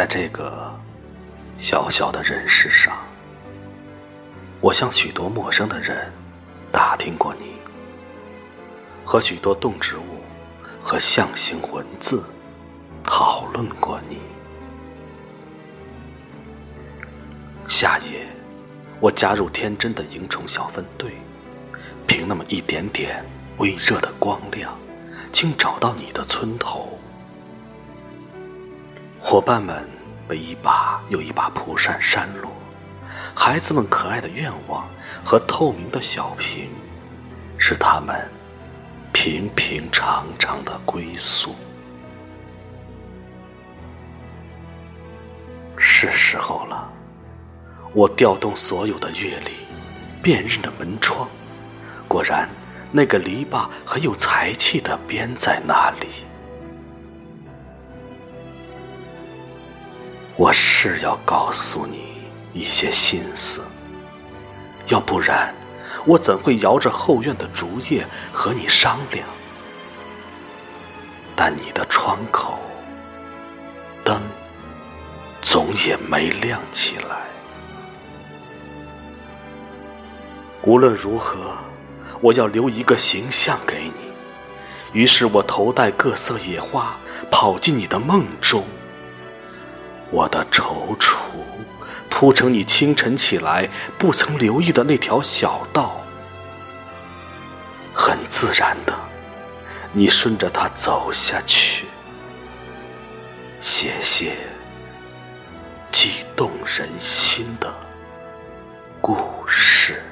在这个小小的人世上，我向许多陌生的人打听过你，和许多动植物和象形文字讨论过你。夏夜，我加入天真的萤虫小分队，凭那么一点点微热的光亮，竟找到你的村头。伙伴们被一把又一把蒲扇扇落，孩子们可爱的愿望和透明的小瓶，是他们平平常常的归宿。是时候了。我调动所有的阅历，辨认着门窗，果然，那个篱笆很有才气的编在那里。我是要告诉你一些心思，要不然，我怎会摇着后院的竹叶和你商量？但你的窗口灯总也没亮起来。无论如何，我要留一个形象给你。于是我头戴各色野花，跑进你的梦中。我的踌躇铺成你清晨起来不曾留意的那条小道，很自然的，你顺着它走下去，写写激动人心的故事。